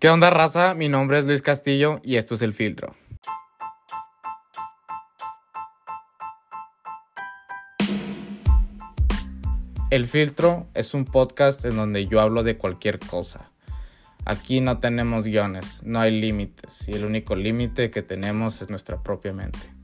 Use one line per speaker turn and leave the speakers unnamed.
¿Qué onda, raza? Mi nombre es Luis Castillo y esto es El Filtro. El Filtro es un podcast en donde yo hablo de cualquier cosa. Aquí no tenemos guiones, no hay límites y el único límite que tenemos es nuestra propia mente.